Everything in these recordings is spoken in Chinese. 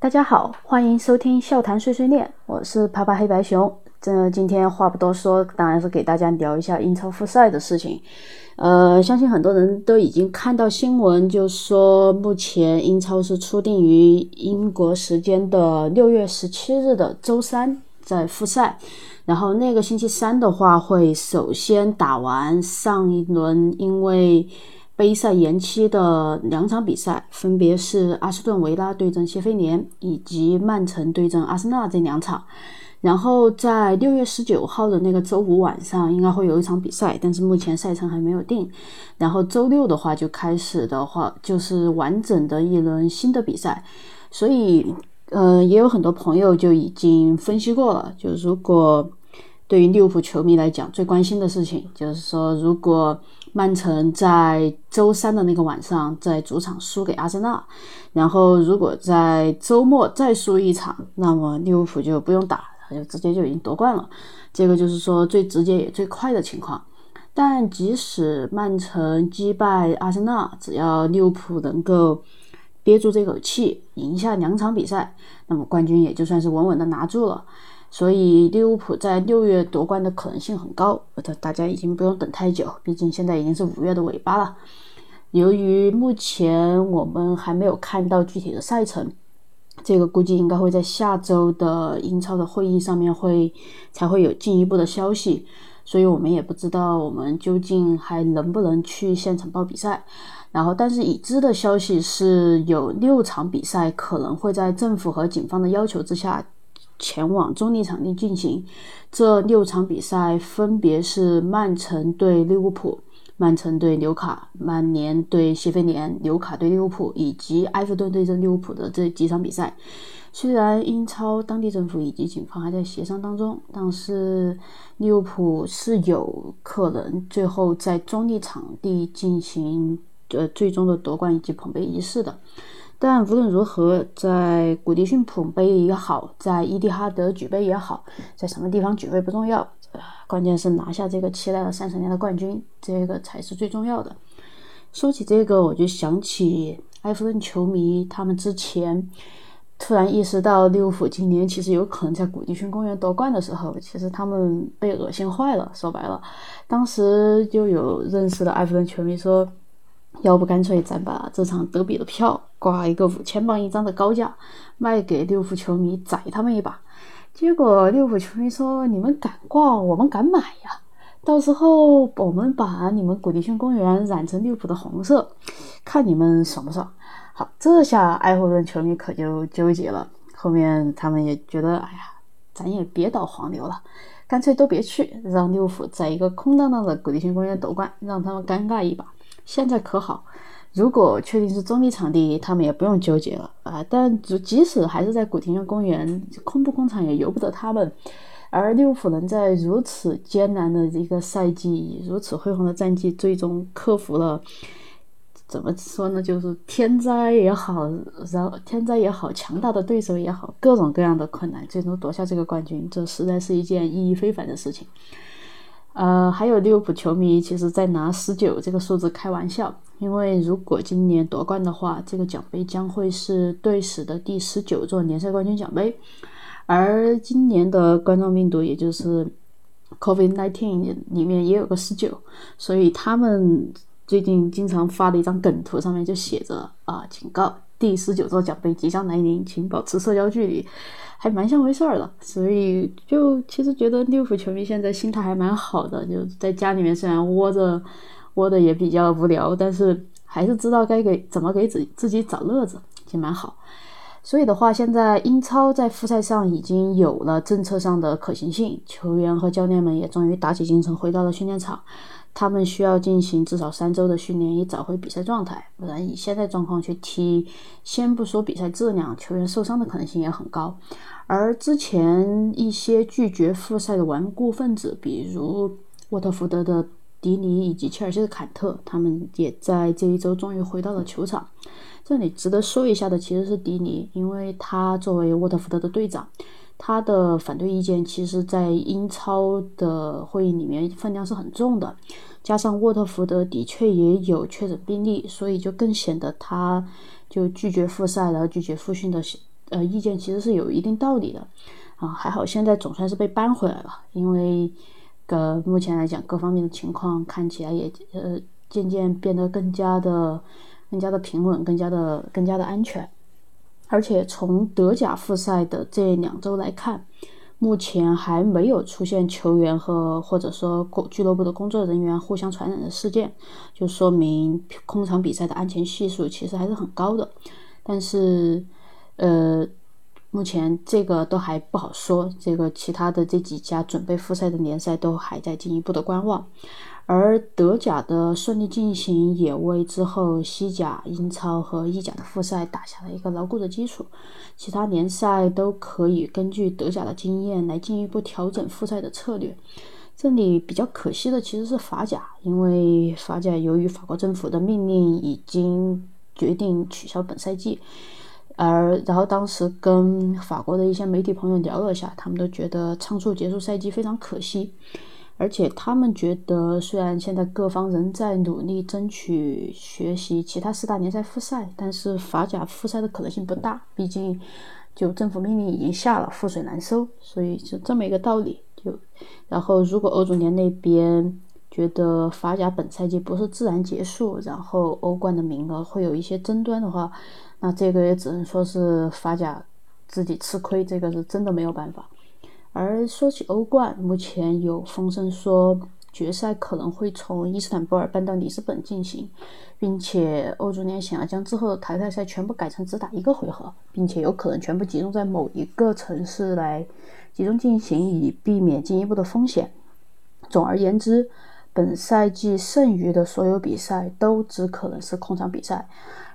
大家好，欢迎收听笑谈碎碎念，我是啪啪黑白熊。这今天话不多说，当然是给大家聊一下英超复赛的事情。呃，相信很多人都已经看到新闻，就说目前英超是初定于英国时间的六月十七日的周三在复赛，然后那个星期三的话会首先打完上一轮因为。杯赛延期的两场比赛，分别是阿斯顿维拉对阵谢菲联，以及曼城对阵阿森纳这两场。然后在六月十九号的那个周五晚上，应该会有一场比赛，但是目前赛程还没有定。然后周六的话就开始的话，就是完整的一轮新的比赛。所以，呃，也有很多朋友就已经分析过了，就如果。对于利物浦球迷来讲，最关心的事情就是说，如果曼城在周三的那个晚上在主场输给阿森纳，然后如果在周末再输一场，那么利物浦就不用打，就直接就已经夺冠了。这个就是说最直接也最快的情况。但即使曼城击败阿森纳，只要利物浦能够憋住这口气，赢下两场比赛，那么冠军也就算是稳稳的拿住了。所以利物浦在六月夺冠的可能性很高，这大家已经不用等太久，毕竟现在已经是五月的尾巴了。由于目前我们还没有看到具体的赛程，这个估计应该会在下周的英超的会议上面会才会有进一步的消息，所以我们也不知道我们究竟还能不能去现场报比赛。然后，但是已知的消息是有六场比赛可能会在政府和警方的要求之下。前往中立场地进行，这六场比赛分别是曼城对利物浦、曼城对纽卡、曼联对谢菲联、纽卡对利物浦以及埃弗顿对阵利物浦的这几场比赛。虽然英超当地政府以及警方还在协商当中，但是利物浦是有可能最后在中立场地进行呃最终的夺冠以及捧杯仪式的。但无论如何，在古迪逊捧杯也好，在伊蒂哈德举杯也好，在什么地方举杯不重要，关键是拿下这个期待了三十年的冠军，这个才是最重要的。说起这个，我就想起埃弗顿球迷，他们之前突然意识到利物浦今年其实有可能在古迪逊公园夺冠的时候，其实他们被恶心坏了。说白了，当时就有认识的埃弗顿球迷说。要不干脆咱把这场德比的票挂一个五千镑一张的高价，卖给利物浦球迷宰他们一把。结果利物浦球迷说：“你们敢挂，我们敢买呀！到时候我们把你们古迪逊公园染成利物浦的红色，看你们爽不爽？”好，这下埃弗顿球迷可就纠结了。后面他们也觉得：“哎呀，咱也别倒黄牛了，干脆都别去，让利物浦在一个空荡荡的古迪逊公园夺冠，让他们尴尬一把。”现在可好，如果确定是中立场地，他们也不用纠结了啊。但即使还是在古廷公园，空不空场也由不得他们。而利物浦能在如此艰难的一个赛季，如此辉煌的战绩，最终克服了怎么说呢？就是天灾也好，然后天灾也好，强大的对手也好，各种各样的困难，最终夺下这个冠军，这实在是一件意义非凡的事情。呃，还有利物浦球迷其实在拿十九这个数字开玩笑，因为如果今年夺冠的话，这个奖杯将会是队史的第十九座联赛冠军奖杯。而今年的冠状病毒，也就是 COVID-19 里面也有个十九，所以他们最近经常发的一张梗图上面就写着啊，警告，第十九座奖杯即将来临，请保持社交距离。还蛮像回事儿的，所以就其实觉得利物浦球迷现在心态还蛮好的，就在家里面虽然窝着，窝的也比较无聊，但是还是知道该给怎么给自自己找乐子，也蛮好。所以的话，现在英超在复赛上已经有了政策上的可行性，球员和教练们也终于打起精神回到了训练场。他们需要进行至少三周的训练，以找回比赛状态，不然以现在状况去踢，先不说比赛质量，球员受伤的可能性也很高。而之前一些拒绝复赛的顽固分子，比如沃特福德的迪尼以及切尔西的坎特，他们也在这一周终于回到了球场。这里值得说一下的其实是迪尼，因为他作为沃特福德的队长。他的反对意见，其实，在英超的会议里面分量是很重的。加上沃特福德的确也有确诊病例，所以就更显得他就拒绝复赛然后、拒绝复训的呃意见其实是有一定道理的啊。还好现在总算是被扳回来了，因为呃目前来讲各方面的情况看起来也呃渐渐变得更加的更加的平稳，更加的更加的安全。而且从德甲复赛的这两周来看，目前还没有出现球员和或者说俱乐部的工作人员互相传染的事件，就说明空场比赛的安全系数其实还是很高的。但是，呃，目前这个都还不好说。这个其他的这几家准备复赛的联赛都还在进一步的观望。而德甲的顺利进行，也为之后西甲、英超和意甲的复赛打下了一个牢固的基础。其他联赛都可以根据德甲的经验来进一步调整复赛的策略。这里比较可惜的其实是法甲，因为法甲由于法国政府的命令已经决定取消本赛季，而然后当时跟法国的一些媒体朋友聊了一下，他们都觉得仓促结束赛季非常可惜。而且他们觉得，虽然现在各方仍在努力争取学习其他四大联赛复赛，但是法甲复赛的可能性不大。毕竟，就政府命令已经下了，覆水难收，所以是这么一个道理。就然后，如果欧足联那边觉得法甲本赛季不是自然结束，然后欧冠的名额会有一些争端的话，那这个也只能说是法甲自己吃亏，这个是真的没有办法。而说起欧冠，目前有风声说决赛可能会从伊斯坦布尔搬到里斯本进行，并且欧足联想要将之后的淘汰赛全部改成只打一个回合，并且有可能全部集中在某一个城市来集中进行，以避免进一步的风险。总而言之，本赛季剩余的所有比赛都只可能是空场比赛。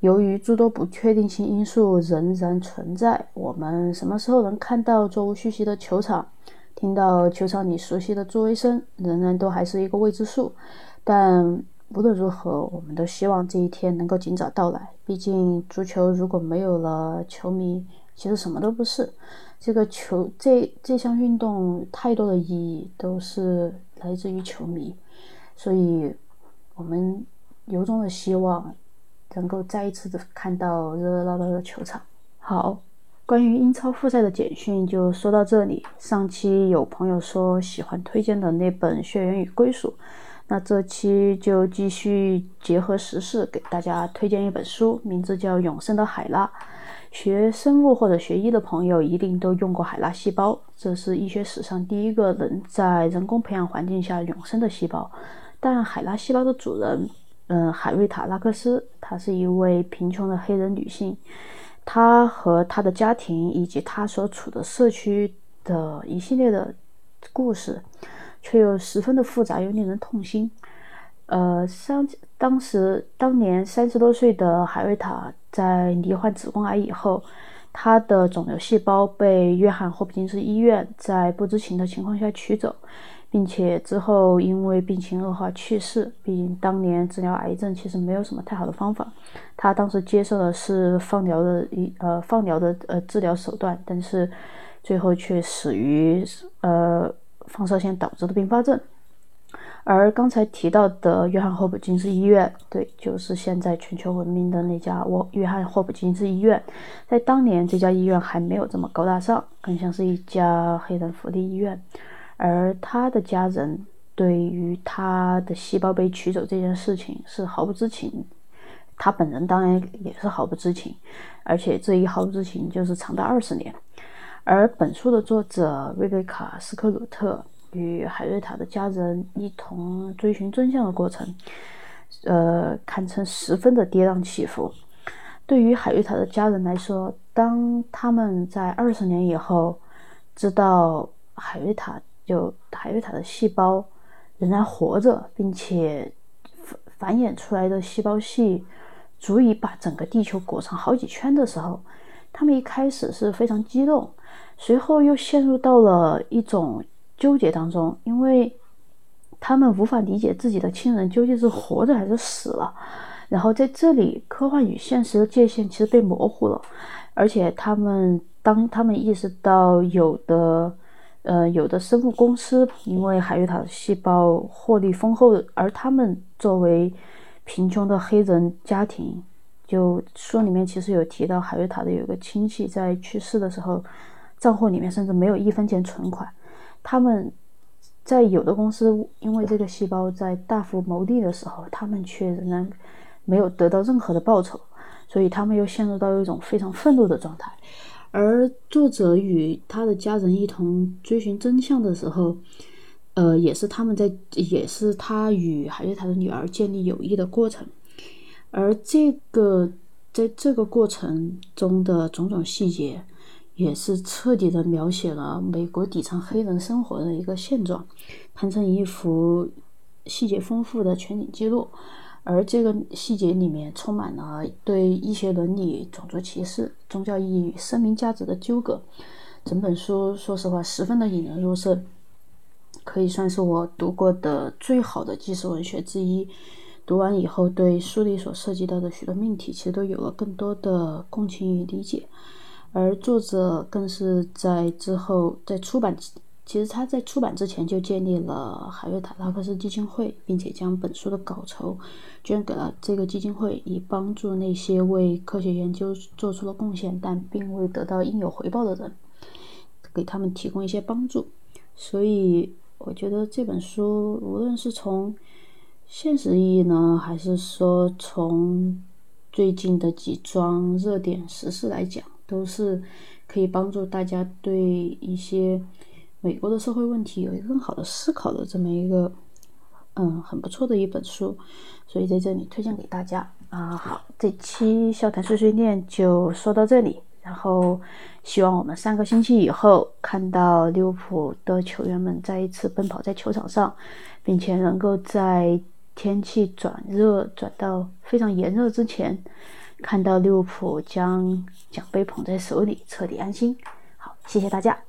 由于诸多不确定性因素仍然存在，我们什么时候能看到座无虚席的球场，听到球场里熟悉的助威声，仍然都还是一个未知数。但无论如何，我们都希望这一天能够尽早到来。毕竟，足球如果没有了球迷，其实什么都不是。这个球，这这项运动太多的意义都是来自于球迷，所以我们由衷的希望。能够再一次的看到热热闹闹的球场。好，关于英超复赛的简讯就说到这里。上期有朋友说喜欢推荐的那本《血缘与归属》，那这期就继续结合时事给大家推荐一本书，名字叫《永生的海拉》。学生物或者学医的朋友一定都用过海拉细胞，这是医学史上第一个能在人工培养环境下永生的细胞。但海拉细胞的主人。嗯，海瑞塔·拉克斯，她是一位贫穷的黑人女性。她和她的家庭以及她所处的社区的一系列的故事，却又十分的复杂又令人痛心。呃，当当时当年三十多岁的海瑞塔在罹患子宫癌以后，她的肿瘤细胞被约翰霍普金斯医院在不知情的情况下取走。并且之后因为病情恶化去世。毕竟当年治疗癌症其实没有什么太好的方法，他当时接受的是放疗的一呃放疗的呃治疗手段，但是最后却死于呃放射线导致的并发症。而刚才提到的约翰霍普金斯医院，对，就是现在全球闻名的那家沃约翰霍普金斯医院，在当年这家医院还没有这么高大上，更像是一家黑人福利医院。而他的家人对于他的细胞被取走这件事情是毫不知情，他本人当然也是毫不知情，而且这一毫不知情就是长达二十年。而本书的作者瑞贝卡·斯科鲁特与海瑞塔的家人一同追寻真相的过程，呃，堪称十分的跌宕起伏。对于海瑞塔的家人来说，当他们在二十年以后知道海瑞塔。就海瑞塔的细胞仍然活着，并且繁繁衍出来的细胞系足以把整个地球裹上好几圈的时候，他们一开始是非常激动，随后又陷入到了一种纠结当中，因为他们无法理解自己的亲人究竟是活着还是死了。然后在这里，科幻与现实的界限其实被模糊了，而且他们当他们意识到有的。呃，有的生物公司因为海瑞塔细胞获利丰厚，而他们作为贫穷的黑人家庭就书里面其实有提到，海瑞塔的有一个亲戚在去世的时候，账户里面甚至没有一分钱存款。他们在有的公司因为这个细胞在大幅牟利的时候，他们却仍然没有得到任何的报酬，所以他们又陷入到一种非常愤怒的状态。而作者与他的家人一同追寻真相的时候，呃，也是他们在，也是他与海瑞塔的女儿建立友谊的过程。而这个在这个过程中的种种细节，也是彻底的描写了美国底层黑人生活的一个现状，拍成一幅细节丰富的全景记录。而这个细节里面充满了对医学伦理、种族歧视、宗教意义与生命价值的纠葛。整本书说实话十分的引人入胜，可以算是我读过的最好的纪实文学之一。读完以后，对书里所涉及到的许多命题，其实都有了更多的共情与理解。而作者更是在之后在出版，其实他在出版之前就建立了海瑞塔拉克斯基金会，并且将本书的稿酬捐给了这个基金会，以帮助那些为科学研究做出了贡献但并未得到应有回报的人，给他们提供一些帮助。所以，我觉得这本书无论是从现实意义呢，还是说从最近的几桩热点时事来讲，都是可以帮助大家对一些美国的社会问题有一个更好的思考的这么一个，嗯，很不错的一本书，所以在这里推荐给大家啊。好，这期笑谈碎碎念就说到这里，然后希望我们三个星期以后看到利物浦的球员们再一次奔跑在球场上，并且能够在。天气转热转到非常炎热之前，看到利物浦将奖杯捧在手里，彻底安心。好，谢谢大家。